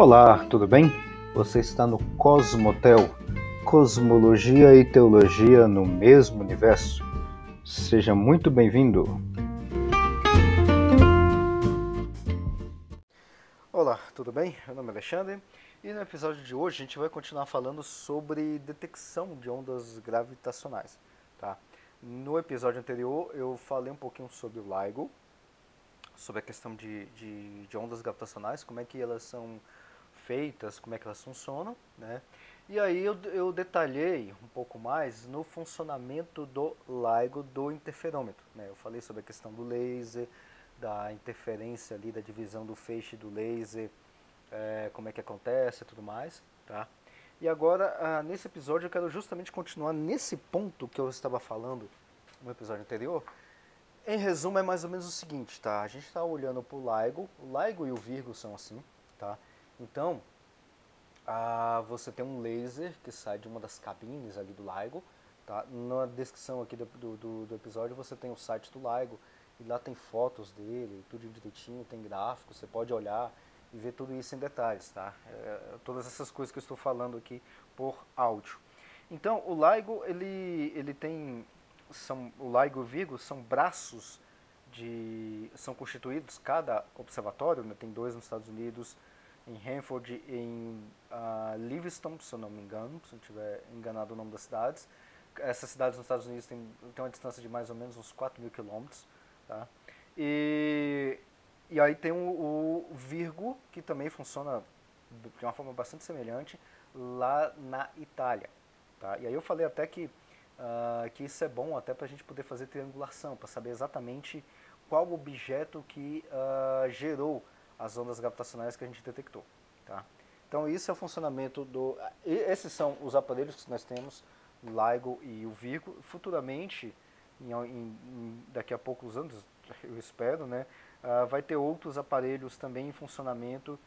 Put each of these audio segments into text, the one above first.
Olá, tudo bem? Você está no Cosmotel, Cosmologia e Teologia no mesmo universo. Seja muito bem-vindo. Olá, tudo bem? Meu nome é Alexandre e no episódio de hoje a gente vai continuar falando sobre detecção de ondas gravitacionais. Tá? No episódio anterior eu falei um pouquinho sobre o LIGO, sobre a questão de, de, de ondas gravitacionais, como é que elas são feitas, como é que elas funcionam, né? E aí eu, eu detalhei um pouco mais no funcionamento do LIGO do interferômetro, né? Eu falei sobre a questão do laser, da interferência ali, da divisão do feixe do laser, é, como é que acontece e tudo mais, tá? E agora, ah, nesse episódio, eu quero justamente continuar nesse ponto que eu estava falando no episódio anterior. Em resumo, é mais ou menos o seguinte, tá? A gente está olhando para o LIGO, o LIGO e o Virgo são assim, tá? Então, ah, você tem um laser que sai de uma das cabines ali do LIGO. Tá? Na descrição aqui do, do, do, episódio você tem o site do LIGO e lá tem fotos dele, tudo direitinho, tem gráficos, você pode olhar e ver tudo isso em detalhes, tá? É, todas essas coisas que eu estou falando aqui por áudio. Então, o LIGO, ele, ele tem, são, o LIGO e o Virgo são braços de, são constituídos, cada observatório, né, tem dois nos Estados Unidos, em Hanford em uh, Livingston, se eu não me engano, se eu não estiver enganado o nome das cidades. Essas cidades nos Estados Unidos têm, têm uma distância de mais ou menos uns 4 mil quilômetros. Tá? E, e aí tem o, o Virgo, que também funciona de uma forma bastante semelhante lá na Itália. Tá? E aí eu falei até que, uh, que isso é bom até para a gente poder fazer triangulação, para saber exatamente qual objeto que uh, gerou as ondas gravitacionais que a gente detectou. Tá? Então isso é o funcionamento do... Esses são os aparelhos que nós temos, o LIGO e o Virgo. Futuramente, em, em, daqui a poucos anos, eu espero, né, uh, vai ter outros aparelhos também em funcionamento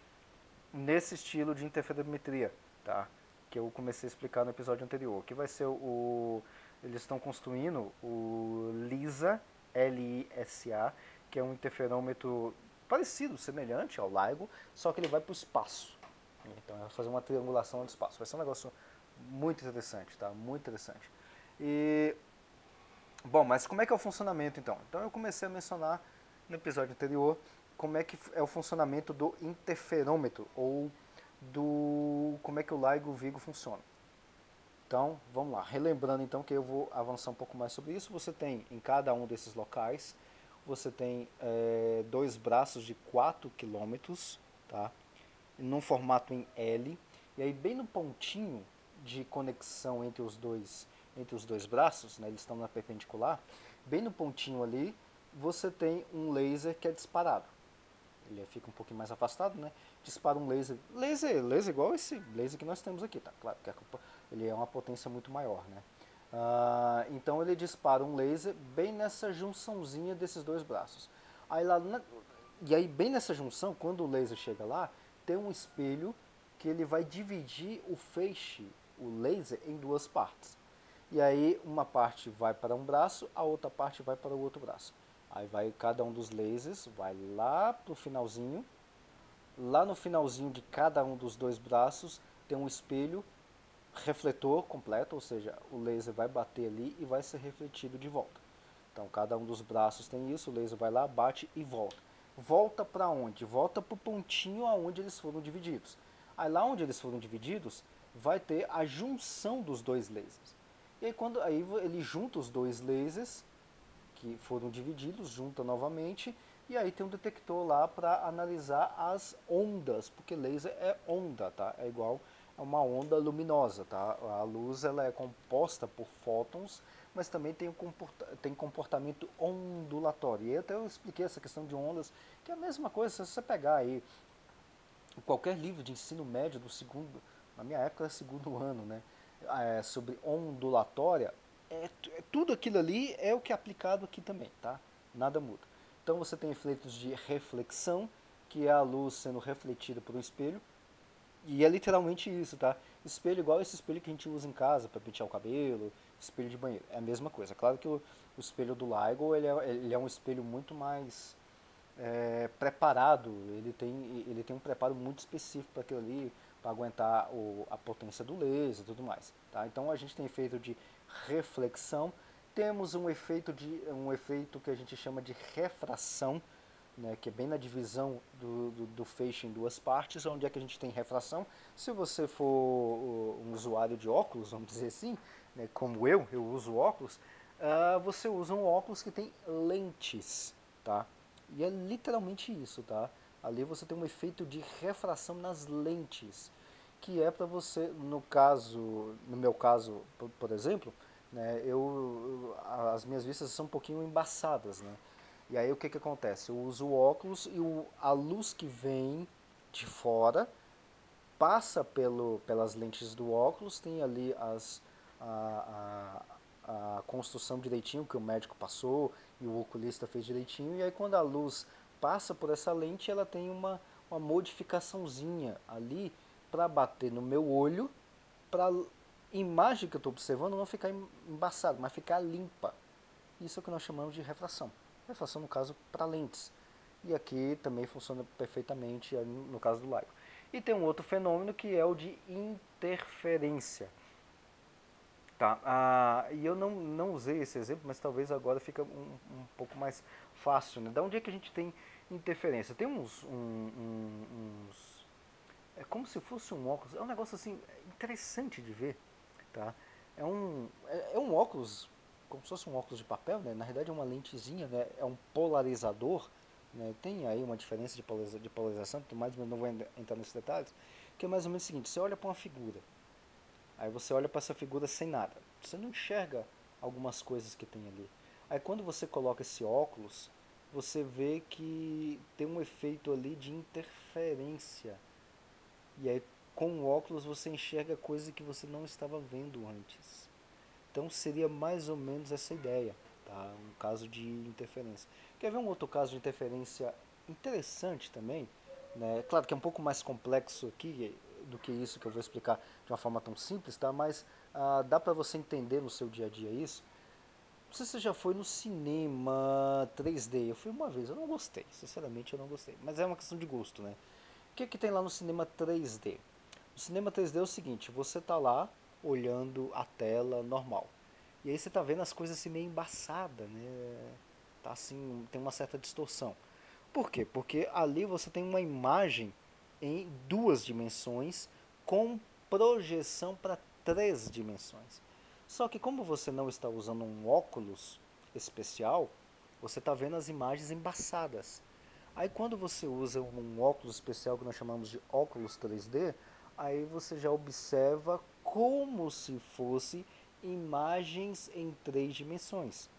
nesse estilo de interferometria, tá? que eu comecei a explicar no episódio anterior, que vai ser o... Eles estão construindo o LISA, L-I-S-A, que é um interferômetro parecido, semelhante ao LIGO, só que ele vai para o espaço. Então vai fazer uma triangulação do espaço. Vai ser um negócio muito interessante, tá? Muito interessante. E bom, mas como é que é o funcionamento então? Então eu comecei a mencionar no episódio anterior como é que é o funcionamento do interferômetro ou do como é que o LIGO Vigo funciona. Então, vamos lá. Relembrando então que eu vou avançar um pouco mais sobre isso. Você tem em cada um desses locais você tem é, dois braços de 4 km, tá? num formato em L, e aí bem no pontinho de conexão entre os dois, entre os dois braços, né, eles estão na perpendicular, bem no pontinho ali, você tem um laser que é disparado. Ele fica um pouquinho mais afastado, né? Dispara um laser, laser, laser igual esse laser que nós temos aqui, tá? Claro que ele é uma potência muito maior, né? Uh, então ele dispara um laser bem nessa junçãozinha desses dois braços. Aí lá na, e aí bem nessa junção, quando o laser chega lá, tem um espelho que ele vai dividir o feixe, o laser, em duas partes. E aí uma parte vai para um braço, a outra parte vai para o outro braço. Aí vai cada um dos lasers, vai lá para o finalzinho. Lá no finalzinho de cada um dos dois braços tem um espelho refletor completo, ou seja, o laser vai bater ali e vai ser refletido de volta. Então cada um dos braços tem isso, o laser vai lá, bate e volta. Volta para onde? Volta para o pontinho aonde eles foram divididos. Aí lá onde eles foram divididos, vai ter a junção dos dois lasers. E aí quando aí ele junta os dois lasers que foram divididos, junta novamente, e aí tem um detector lá para analisar as ondas, porque laser é onda, tá? É igual uma onda luminosa, tá? A luz ela é composta por fótons, mas também tem, um comporta tem comportamento ondulatório. E até eu expliquei essa questão de ondas, que é a mesma coisa, se você pegar aí qualquer livro de ensino médio do segundo, na minha época era segundo ano, né? É, sobre ondulatória, é, é, tudo aquilo ali é o que é aplicado aqui também, tá? Nada muda. Então você tem efeitos de reflexão, que é a luz sendo refletida por um espelho, e é literalmente isso, tá? Espelho igual esse espelho que a gente usa em casa para pentear o cabelo, espelho de banheiro. É a mesma coisa. Claro que o, o espelho do LIGO ele é, ele é um espelho muito mais é, preparado, ele tem, ele tem um preparo muito específico para aquilo ali, para aguentar o, a potência do laser e tudo mais. Tá? Então a gente tem efeito de reflexão, temos um efeito, de, um efeito que a gente chama de refração, né, que é bem na divisão do, do, do, feixe em duas partes, onde é que a gente tem refração. Se você for um usuário de óculos, vamos dizer assim, né, como eu, eu uso óculos, uh, você usa um óculos que tem lentes, tá? E é literalmente isso, tá? Ali você tem um efeito de refração nas lentes, que é para você, no caso, no meu caso, por, por exemplo, né, eu, as minhas vistas são um pouquinho embaçadas, né? E aí o que que acontece? Eu uso o óculos e o, a luz que vem de fora passa pelo, pelas lentes do óculos, tem ali as, a, a, a construção direitinho que o médico passou e o oculista fez direitinho, e aí quando a luz passa por essa lente, ela tem uma, uma modificaçãozinha ali para bater no meu olho, para a imagem que eu estou observando não ficar embaçada, mas ficar limpa. Isso é o que nós chamamos de refração. Refração, no caso, para lentes. E aqui também funciona perfeitamente no caso do LIGO. E tem um outro fenômeno que é o de interferência. Tá? Ah, e eu não, não usei esse exemplo, mas talvez agora fica um, um pouco mais fácil. Né? Da onde é que a gente tem interferência? Tem uns, um, uns... É como se fosse um óculos. É um negócio assim interessante de ver. Tá? É, um, é, é um óculos, como se fosse um óculos de papel, né? na realidade é uma lentezinha, né? é um polarizador. Né? Tem aí uma diferença de, polariza de polarização, mais, mas não vou entrar nesses detalhes. Que é mais ou menos o seguinte: você olha para uma figura Aí você olha para essa figura sem nada. Você não enxerga algumas coisas que tem ali. Aí quando você coloca esse óculos, você vê que tem um efeito ali de interferência. E aí com o óculos você enxerga coisas que você não estava vendo antes. Então seria mais ou menos essa ideia, tá? Um caso de interferência. Quer ver um outro caso de interferência interessante também? Né? Claro que é um pouco mais complexo aqui, do que isso que eu vou explicar de uma forma tão simples, tá? Mas ah, dá para você entender no seu dia a dia isso. Não sei se você já foi no cinema 3D. Eu fui uma vez, eu não gostei. Sinceramente, eu não gostei. Mas é uma questão de gosto, né? O que, que tem lá no cinema 3D? O cinema 3D é o seguinte: você tá lá olhando a tela normal. E aí você tá vendo as coisas assim meio embaçadas, né? Tá assim, tem uma certa distorção. Por quê? Porque ali você tem uma imagem em duas dimensões com projeção para três dimensões. Só que como você não está usando um óculos especial, você está vendo as imagens embaçadas. Aí quando você usa um óculos especial que nós chamamos de óculos 3D, aí você já observa como se fosse imagens em três dimensões.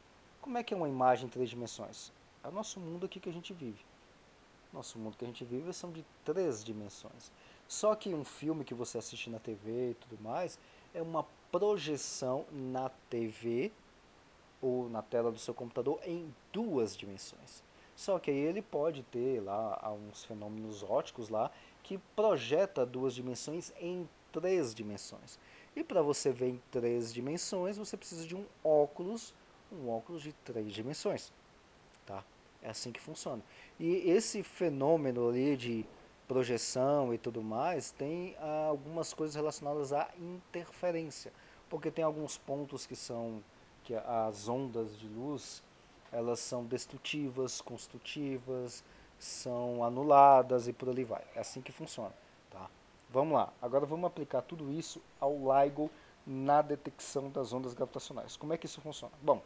Como é que é uma imagem em três dimensões? É o nosso mundo aqui que a gente vive. Nosso mundo que a gente vive são de três dimensões. Só que um filme que você assiste na TV e tudo mais é uma projeção na TV ou na tela do seu computador em duas dimensões. Só que aí ele pode ter lá uns fenômenos óticos lá que projeta duas dimensões em três dimensões. E para você ver em três dimensões, você precisa de um óculos, um óculos de três dimensões. Tá? É assim que funciona. E esse fenômeno ali de projeção e tudo mais tem algumas coisas relacionadas à interferência, porque tem alguns pontos que são que as ondas de luz elas são destrutivas, construtivas, são anuladas e por ali vai. É assim que funciona? Vamos lá. Agora vamos aplicar tudo isso ao LIGO na detecção das ondas gravitacionais. Como é que isso funciona? Bom,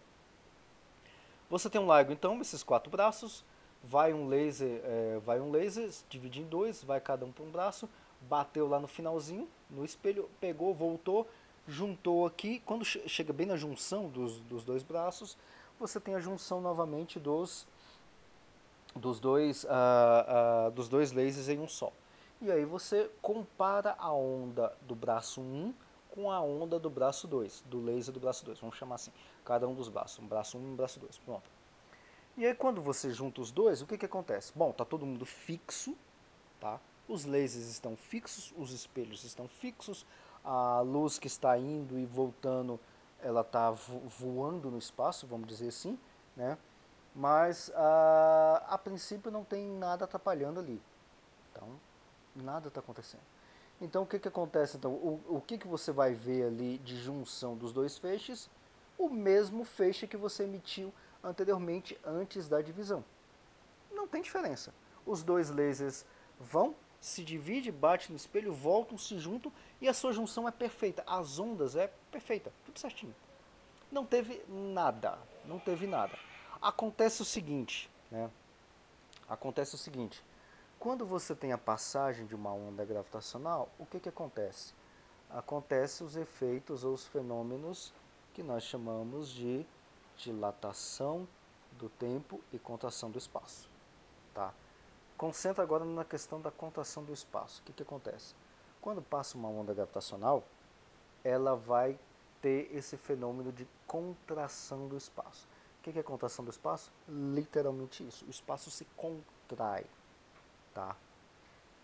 você tem um LIGO então, esses quatro braços, vai um laser, é, vai um laser, divide em dois, vai cada um para um braço, bateu lá no finalzinho, no espelho, pegou, voltou, juntou aqui, quando chega bem na junção dos, dos dois braços, você tem a junção novamente dos, dos, dois, uh, uh, dos dois lasers em um só. E aí você compara a onda do braço 1 com a onda do braço 2, do laser do braço 2, vamos chamar assim, cada um dos braços, um braço 1 um, e um braço 2, pronto. E aí quando você junta os dois, o que, que acontece? Bom, tá todo mundo fixo, tá? Os lasers estão fixos, os espelhos estão fixos, a luz que está indo e voltando, ela está voando no espaço, vamos dizer assim, né? Mas a, a princípio não tem nada atrapalhando ali. Então, nada está acontecendo. Então o que, que acontece? Então, o, o que, que você vai ver ali de junção dos dois feixes? O mesmo feixe que você emitiu anteriormente antes da divisão. Não tem diferença. Os dois lasers vão, se dividem, batem no espelho, voltam, se juntam e a sua junção é perfeita. As ondas é perfeita, tudo certinho. Não teve nada, não teve nada. Acontece o seguinte, né? Acontece o seguinte, quando você tem a passagem de uma onda gravitacional, o que, que acontece? Acontece os efeitos ou os fenômenos que nós chamamos de dilatação do tempo e contração do espaço. Tá? Concentra agora na questão da contração do espaço. O que, que acontece? Quando passa uma onda gravitacional, ela vai ter esse fenômeno de contração do espaço. O que, é contração do espaço? Literalmente isso. O espaço se contrai. Tá?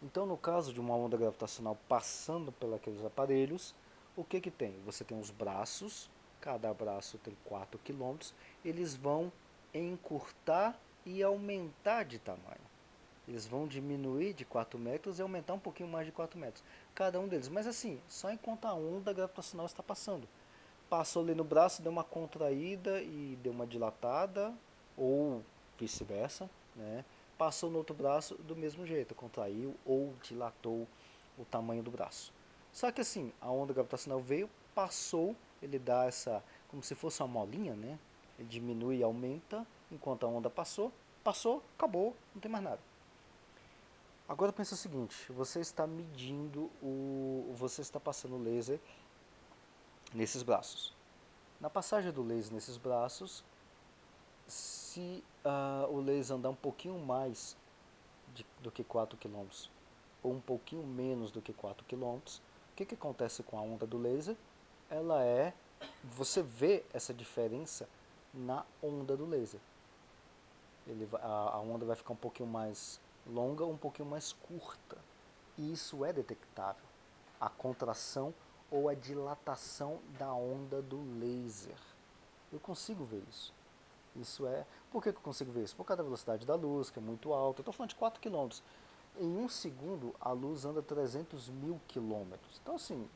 Então, no caso de uma onda gravitacional passando pelos aparelhos, o que, que tem? Você tem os braços, cada braço tem 4 km, eles vão encurtar e aumentar de tamanho. Eles vão diminuir de 4 metros e aumentar um pouquinho mais de 4 metros. Cada um deles. Mas assim, só enquanto a onda gravitacional está passando. Passou ali no braço, deu uma contraída e deu uma dilatada, ou vice-versa, né? Passou no outro braço do mesmo jeito, contraiu ou dilatou o tamanho do braço. Só que assim, a onda gravitacional veio, passou, ele dá essa, como se fosse uma molinha, né? Ele diminui e aumenta, enquanto a onda passou, passou, acabou, não tem mais nada. Agora pensa o seguinte, você está medindo o. você está passando o laser nesses braços. Na passagem do laser nesses braços, se uh, o laser andar um pouquinho mais de, do que 4 km ou um pouquinho menos do que 4 km, o que, que acontece com a onda do laser? Ela é, você vê essa diferença na onda do laser. Ele, a, a onda vai ficar um pouquinho mais longa um pouquinho mais curta. E isso é detectável. A contração ou a dilatação da onda do laser. Eu consigo ver isso. Isso é. Por que, eu consigo ver isso? Por causa da velocidade da luz, que é muito alta. Eu estou falando de 4 km. Em um segundo, a luz anda 300 mil quilômetros. Então, assim,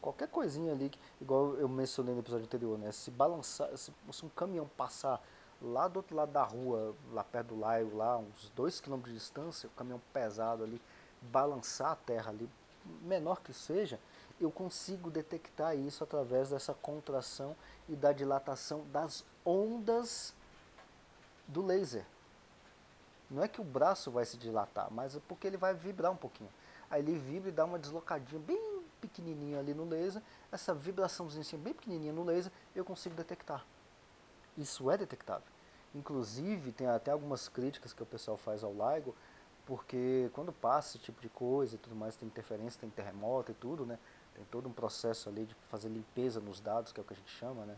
qualquer coisinha ali, igual eu mencionei no episódio anterior, né? Se balançar, se, um caminhão passar lá do outro lado da rua, lá perto do lago, lá, uns 2 km de distância, o caminhão pesado ali, balançar a terra ali, menor que seja, eu consigo detectar isso através dessa contração e da dilatação das ondas do laser. Não é que o braço vai se dilatar, mas é porque ele vai vibrar um pouquinho. Aí ele vibra e dá uma deslocadinha bem pequenininha ali no laser. Essa vibraçãozinha assim, bem pequenininha no laser, eu consigo detectar. Isso é detectável. Inclusive, tem até algumas críticas que o pessoal faz ao LIGO, porque quando passa esse tipo de coisa e tudo mais, tem interferência, tem terremoto e tudo, né? Tem todo um processo ali de fazer limpeza nos dados, que é o que a gente chama, né?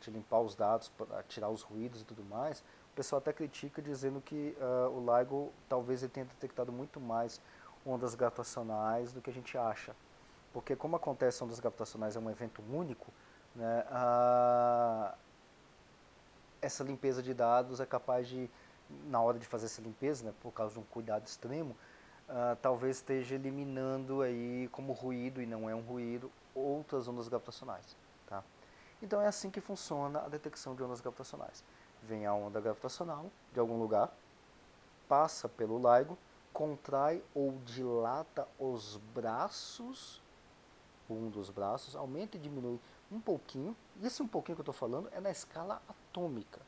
De limpar os dados, para tirar os ruídos e tudo mais, o pessoal até critica dizendo que uh, o LIGO talvez ele tenha detectado muito mais ondas gravitacionais do que a gente acha. Porque como acontece ondas gravitacionais é um evento único, né, uh, essa limpeza de dados é capaz de, na hora de fazer essa limpeza, né, por causa de um cuidado extremo, uh, talvez esteja eliminando aí como ruído, e não é um ruído, outras ondas gravitacionais. Então é assim que funciona a detecção de ondas gravitacionais. Vem a onda gravitacional de algum lugar, passa pelo LIGO, contrai ou dilata os braços, um dos braços, aumenta e diminui um pouquinho. Esse um pouquinho que eu estou falando é na escala atômica.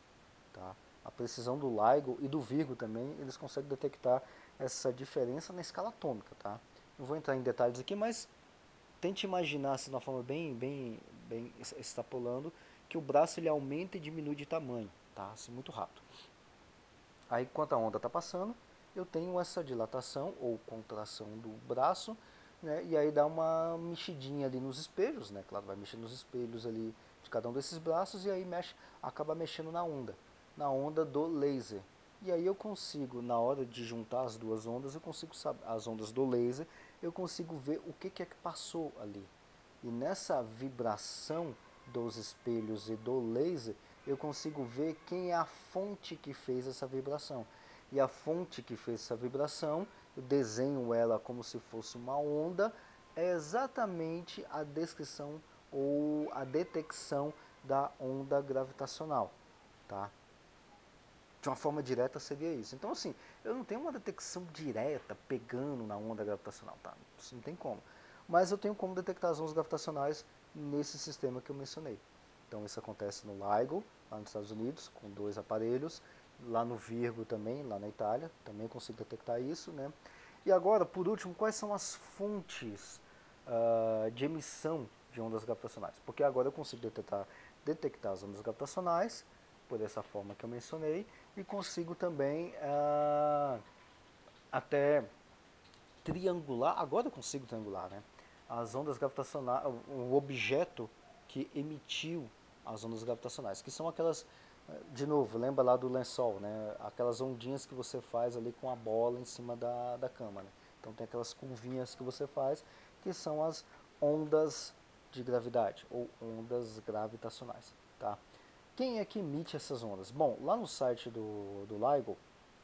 Tá? A precisão do LIGO e do Virgo também, eles conseguem detectar essa diferença na escala atômica. Tá? Não vou entrar em detalhes aqui, mas tente imaginar assim, de uma forma bem, bem, bem extrapolando, que o braço ele aumenta e diminui de tamanho, tá? Assim, muito rápido. Aí, enquanto a onda está passando, eu tenho essa dilatação ou contração do braço, né? E aí dá uma mexidinha ali nos espelhos, né? Claro, vai mexer nos espelhos ali de cada um desses braços e aí mexe, acaba mexendo na onda, na onda do laser. E aí eu consigo, na hora de juntar as duas ondas, eu consigo saber, as ondas do laser, eu consigo ver o que, que é que passou ali. E nessa vibração dos espelhos e do laser, eu consigo ver quem é a fonte que fez essa vibração. E a fonte que fez essa vibração, eu desenho ela como se fosse uma onda, é exatamente a descrição ou a detecção da onda gravitacional, tá? De uma forma direta seria isso. Então assim, eu não tenho uma detecção direta pegando na onda gravitacional, tá? Isso não tem como. Mas eu tenho como detectar as ondas gravitacionais nesse sistema que eu mencionei. Então isso acontece no LIGO, lá nos Estados Unidos, com dois aparelhos, lá no Virgo também, lá na Itália, também consigo detectar isso, né? E agora, por último, quais são as fontes uh, de emissão de ondas gravitacionais? Porque agora eu consigo detectar, detectar as ondas gravitacionais, por essa forma que eu mencionei, e consigo também uh, até triangular, agora eu consigo triangular, né? As ondas gravitacionais, o objeto que emitiu as ondas gravitacionais, que são aquelas, eh, de novo, lembra lá do lençol, né? Aquelas ondinhas que você faz ali com a bola em cima da, da cama, né? Então tem aquelas curvinhas que você faz, que são as ondas de gravidade, ou ondas gravitacionais, tá? Quem é que emite essas ondas? Bom, lá no site do, do LIGO,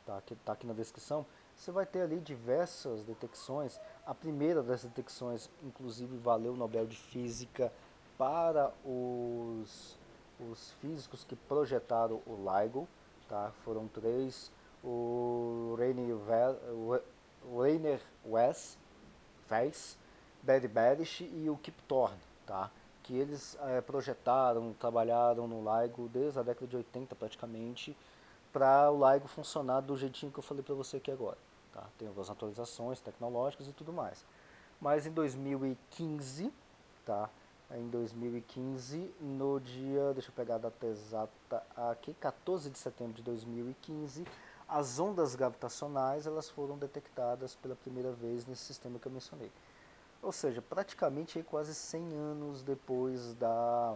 tá, que está aqui na descrição, você vai ter ali diversas detecções. A primeira das detecções, inclusive, valeu o Nobel de Física para os, os físicos que projetaram o LIGO, tá? foram três, o Rainer, West, Weiss, Barry Barish e o Kip Thorne, tá? que eles é, projetaram, trabalharam no LIGO desde a década de 80 praticamente, para o LIGO funcionar do jeitinho que eu falei para você aqui agora. Tá? Tem algumas atualizações tecnológicas e tudo mais. Mas em 2015, tá? em 2015, no dia, deixa eu pegar a data exata aqui, 14 de setembro de 2015, as ondas gravitacionais elas foram detectadas pela primeira vez nesse sistema que eu mencionei. Ou seja, praticamente quase 100 anos depois da,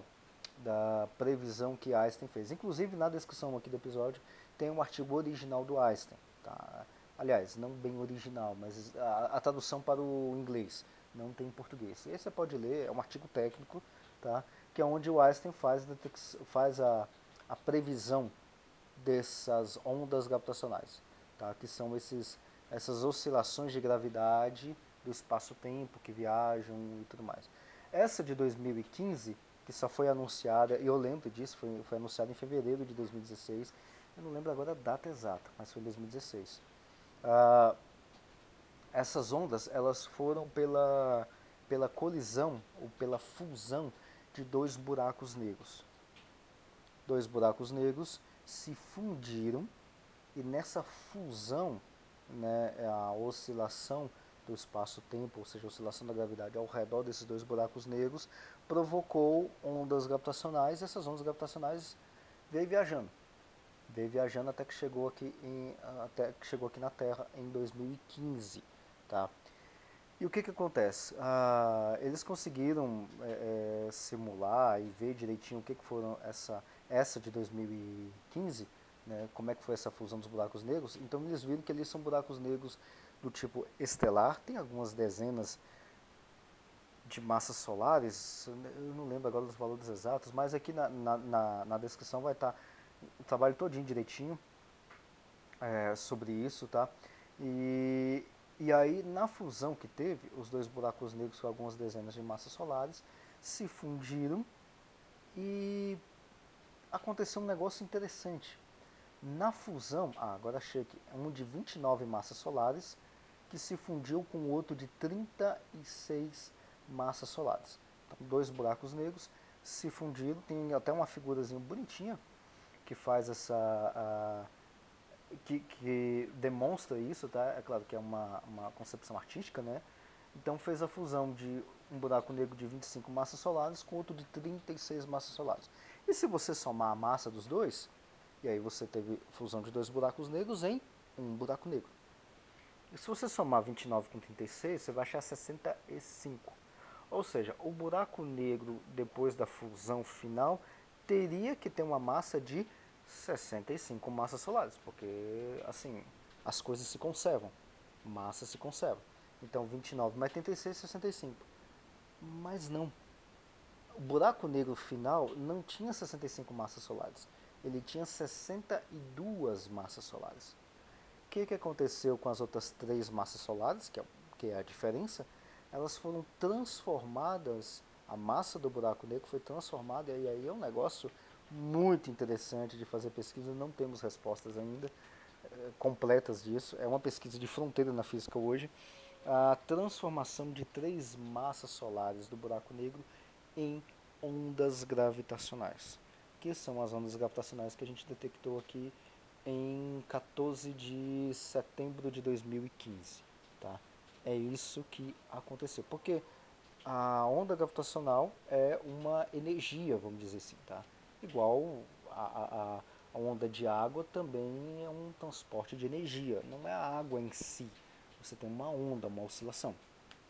da previsão que Einstein fez. Inclusive, na descrição aqui do episódio, tem um artigo original do Einstein. Tá? Aliás, não bem original, mas a, a tradução para o inglês não tem em português. Esse você pode ler, é um artigo técnico, tá? que é onde o Einstein faz, faz a, a previsão dessas ondas gravitacionais, tá? que são esses, essas oscilações de gravidade do espaço-tempo que viajam e tudo mais. Essa de 2015, que só foi anunciada, e eu lembro disso, foi, foi anunciada em fevereiro de 2016, eu não lembro agora a data exata, mas foi em 2016. Uh, essas ondas elas foram pela, pela colisão ou pela fusão de dois buracos negros. Dois buracos negros se fundiram e nessa fusão, né, a oscilação do espaço-tempo, ou seja, a oscilação da gravidade ao redor desses dois buracos negros, provocou ondas gravitacionais e essas ondas gravitacionais veio viajando. Veio viajando até que chegou aqui, em, até que chegou aqui na Terra em 2015. Tá? E o que, que acontece? Ah, eles conseguiram é, é, simular e ver direitinho o que, que foram essa, essa de 2015, né, como é que foi essa fusão dos buracos negros. Então eles viram que eles são buracos negros do tipo estelar, tem algumas dezenas de massas solares, eu não lembro agora dos valores exatos, mas aqui na, na, na, na descrição vai estar o trabalho todinho direitinho é, sobre isso, tá? E e aí, na fusão que teve, os dois buracos negros com algumas dezenas de massas solares se fundiram e aconteceu um negócio interessante. Na fusão, ah, agora achei aqui, um de 29 massas solares que se fundiu com outro de 36 massas solares. Então, dois buracos negros se fundiram, tem até uma figurazinha bonitinha que faz essa... Que, que demonstra isso, tá? É claro que é uma, uma concepção artística, né? Então fez a fusão de um buraco negro de 25 massas solares com outro de 36 massas solares. E se você somar a massa dos dois, e aí você teve fusão de dois buracos negros em um buraco negro. E se você somar 29 com 36, você vai achar 65. Ou seja, o buraco negro depois da fusão final teria que ter uma massa de 65 massas solares, porque assim, as coisas se conservam, massa se conserva. Então 29 mais 86, 65. Mas não. o buraco negro final não tinha 65 massas solares, ele tinha 62 massas solares. O que, que aconteceu com as outras três massas solares, que é, que é a diferença? Elas foram transformadas, a massa do buraco negro foi transformada, e aí é um negócio muito interessante de fazer pesquisa, não temos respostas ainda é, completas disso, é uma pesquisa de fronteira na física hoje, a transformação de três massas solares do buraco negro em ondas gravitacionais, que são as ondas gravitacionais que a gente detectou aqui em 14 de setembro de 2015. Tá? É isso que aconteceu. Porque a onda gravitacional é uma energia, vamos dizer assim. Tá? Igual a, a, a onda de água também é um transporte de energia, não é a água em si. Você tem uma onda, uma oscilação.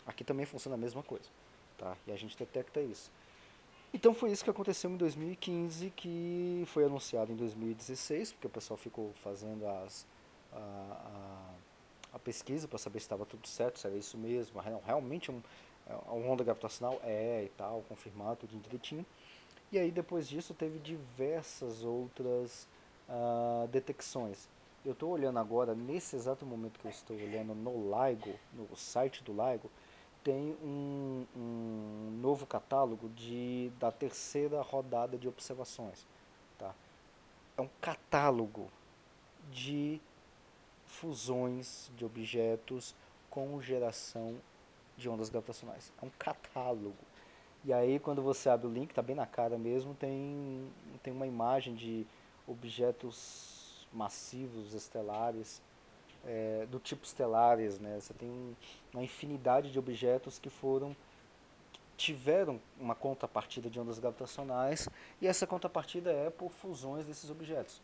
Aqui também funciona a mesma coisa. Tá? E a gente detecta isso. Então foi isso que aconteceu em 2015, que foi anunciado em 2016, porque o pessoal ficou fazendo as, a, a, a pesquisa para saber se estava tudo certo, se era isso mesmo. Realmente um, é, uma onda gravitacional é e tal, confirmado tudo direitinho. E aí depois disso teve diversas outras uh, detecções. Eu estou olhando agora, nesse exato momento que eu estou olhando no LIGO, no site do LIGO, tem um, um novo catálogo de, da terceira rodada de observações. Tá? É um catálogo de fusões de objetos com geração de ondas gravitacionais. É um catálogo. E aí quando você abre o link, está bem na cara mesmo, tem, tem uma imagem de objetos massivos estelares é, do tipo estelares, né? Você tem uma infinidade de objetos que foram que tiveram uma contrapartida de ondas gravitacionais e essa contrapartida é por fusões desses objetos.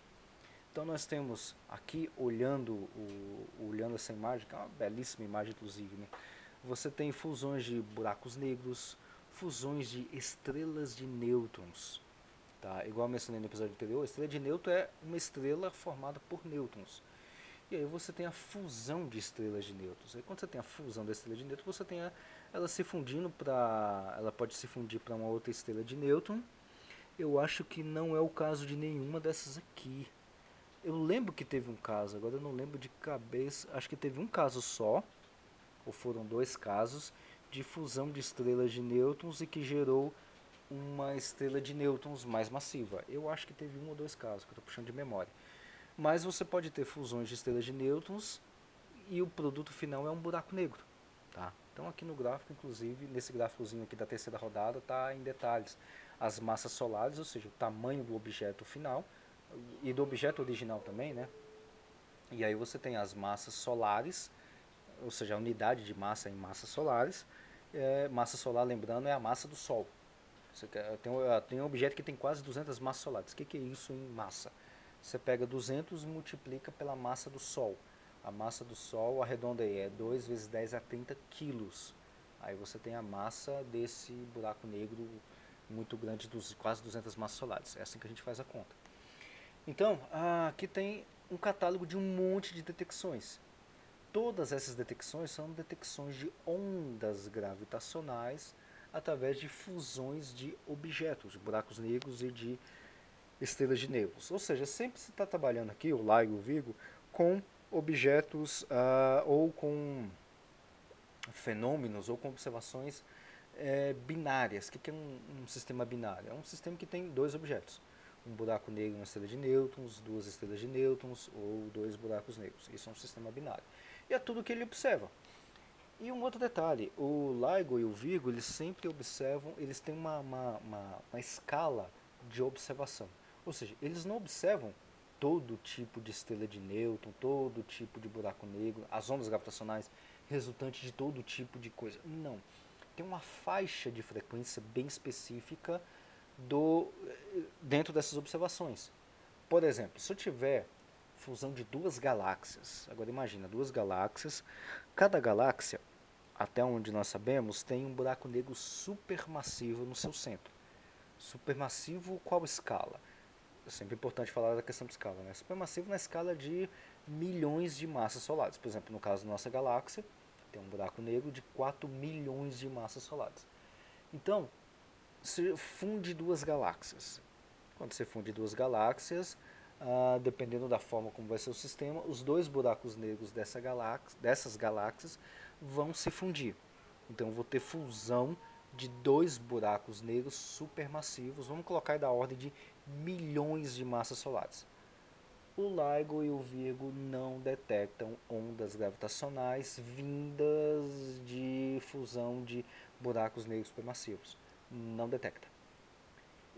Então nós temos aqui olhando o, olhando essa imagem, que é uma belíssima imagem inclusive, né? Você tem fusões de buracos negros, fusões de estrelas de nêutrons. Tá? Igual eu mencionei no episódio anterior, a estrela de nêutron é uma estrela formada por nêutrons. E aí você tem a fusão de estrelas de nêutrons. Aí quando você tem a fusão da estrela de nêutrons, você tem a, ela se fundindo para, ela pode se fundir para uma outra estrela de nêutron. Eu acho que não é o caso de nenhuma dessas aqui. Eu lembro que teve um caso, agora eu não lembro de cabeça. Acho que teve um caso só, ou foram dois casos, de fusão de estrelas de nêutrons e que gerou uma estrela de nêutrons mais massiva. Eu acho que teve um ou dois casos, que eu estou puxando de memória. Mas você pode ter fusões de estrelas de nêutrons e o produto final é um buraco negro. Tá? Então aqui no gráfico, inclusive, nesse gráficozinho aqui da terceira rodada, está em detalhes as massas solares, ou seja, o tamanho do objeto final e do objeto original também, né? E aí você tem as massas solares, ou seja, a unidade de massa em massas solares. É, massa solar, lembrando, é a massa do Sol. Tem, tem um objeto que tem quase 200 massas solares. O que, que é isso em massa? Você pega 200 e multiplica pela massa do Sol. A massa do Sol, arredonda aí, é 2 vezes 10 a 30 quilos. Aí você tem a massa desse buraco negro muito grande, dos quase 200 massas solares. É assim que a gente faz a conta. Então, aqui tem um catálogo de um monte de detecções. Todas essas detecções são detecções de ondas gravitacionais através de fusões de objetos, de buracos negros e de estrelas de nêutrons. Ou seja, sempre se está trabalhando aqui, o LIGO, o Vigo, com objetos uh, ou com fenômenos ou com observações é, binárias. O que é um, um, sistema binário? É um sistema que tem dois objetos. Um buraco negro e uma estrela de nêutrons, duas estrelas de nêutrons ou dois buracos negros. Isso é um sistema binário. E é tudo que ele observa. E um outro detalhe, o LIGO e o Virgo, eles sempre observam, eles têm uma, uma, uma, uma escala de observação. Ou seja, eles não observam todo tipo de estrela de nêutron, todo tipo de buraco negro, as ondas gravitacionais resultantes de todo tipo de coisa. Não. Tem uma faixa de frequência bem específica do, dentro dessas observações. Por exemplo, se eu tiver fusão de duas galáxias, agora imagina, duas galáxias, cada galáxia, até onde nós sabemos, tem um buraco negro supermassivo no seu centro. Supermassivo qual escala? é sempre importante falar da questão de escala, né? Supermassivo na escala de milhões de massas solares. Por exemplo, no caso da nossa galáxia, tem um buraco negro de 4 milhões de massas solares. Então, você funde duas galáxias. Quando você funde duas galáxias, ah, dependendo da forma como vai ser o sistema, os dois buracos negros dessa galáxia, dessas galáxias vão se fundir. Então eu vou ter fusão de dois buracos negros supermassivos, vamos colocar da ordem de milhões de massas solares. O LIGO e o Virgo não detectam ondas gravitacionais vindas de fusão de buracos negros supermassivos. Não detecta.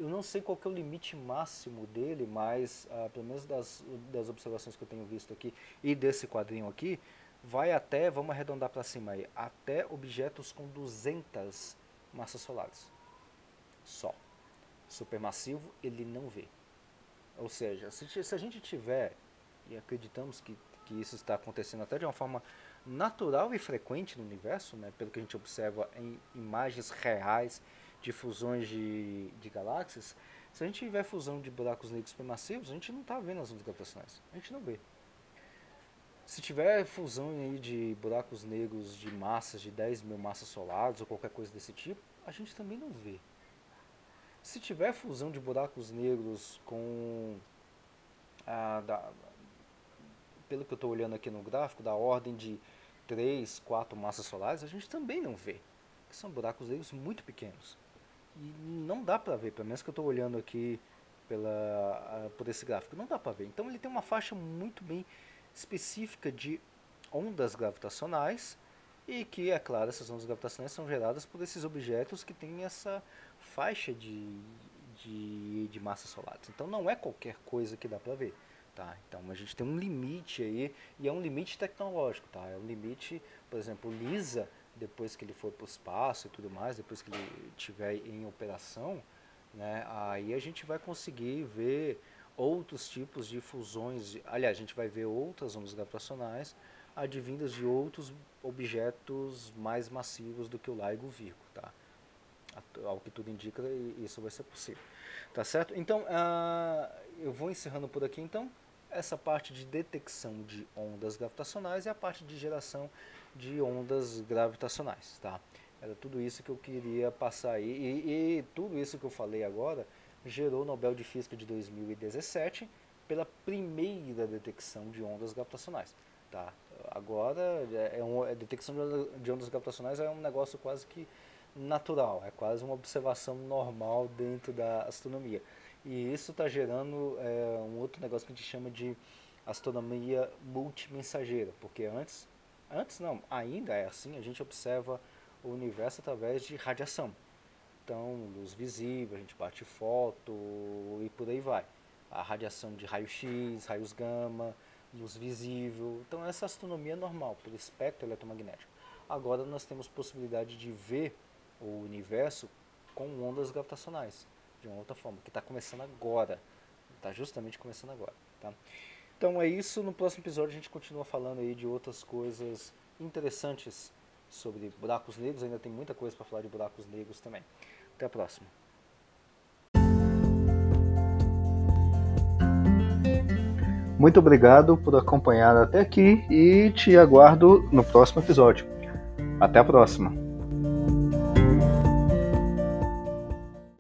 Eu não sei qual é o limite máximo dele, mas ah, pelo menos das, das observações que eu tenho visto aqui e desse quadrinho aqui, vai até, vamos arredondar para cima aí, até objetos com 200 massas solares. Só. Supermassivo ele não vê. Ou seja, se, se a gente tiver, e acreditamos que, que isso está acontecendo até de uma forma natural e frequente no universo, né, pelo que a gente observa em imagens reais de fusões de, de galáxias, se a gente tiver fusão de buracos negros supermassivos, a gente não está vendo as ondas gravitacionais. A gente não vê. Se tiver fusão aí de buracos negros de massas de 10 mil massas solares ou qualquer coisa desse tipo, a gente também não vê. Se tiver fusão de buracos negros com da, pelo que eu estou olhando aqui no gráfico, da ordem de 3, 4 massas solares, a gente também não vê. Que são buracos negros muito pequenos. E não dá para ver, pelo menos que eu estou olhando aqui pela, por esse gráfico, não dá para ver. Então ele tem uma faixa muito bem específica de ondas gravitacionais e que, é claro, essas ondas gravitacionais são geradas por esses objetos que têm essa faixa de, de, de massas solares. Então não é qualquer coisa que dá para ver. Tá? Então a gente tem um limite aí, e é um limite tecnológico. Tá? É um limite, por exemplo, LISA depois que ele for para o espaço e tudo mais, depois que ele estiver em operação, né, aí a gente vai conseguir ver outros tipos de fusões, aliás, a gente vai ver outras ondas gravitacionais advindas de outros objetos mais massivos do que o LIGO Virgo, tá? Ao que tudo indica, isso vai ser possível. Tá certo? Então, uh, eu vou encerrando por aqui, então, essa parte de detecção de ondas gravitacionais e a parte de geração de ondas gravitacionais, tá? Era tudo isso que eu queria passar aí e, e tudo isso que eu falei agora gerou o Nobel de Física de 2017 pela primeira detecção de ondas gravitacionais, tá? Agora é, é um, a detecção de ondas gravitacionais é um negócio quase que natural, é quase uma observação normal dentro da astronomia. E isso está gerando é, um outro negócio que a gente chama de astronomia multimensageira, porque antes Antes não, ainda é assim, a gente observa o universo através de radiação. Então, luz visível, a gente bate foto e por aí vai. A radiação de raio-x, raios gama, luz visível. Então, essa astronomia é normal, pelo espectro eletromagnético. Agora nós temos possibilidade de ver o universo com ondas gravitacionais, de uma outra forma, que está começando agora. Está justamente começando agora. Tá? Então é isso. No próximo episódio a gente continua falando aí de outras coisas interessantes sobre buracos negros. Ainda tem muita coisa para falar de buracos negros também. Até a próxima. Muito obrigado por acompanhar até aqui e te aguardo no próximo episódio. Até a próxima.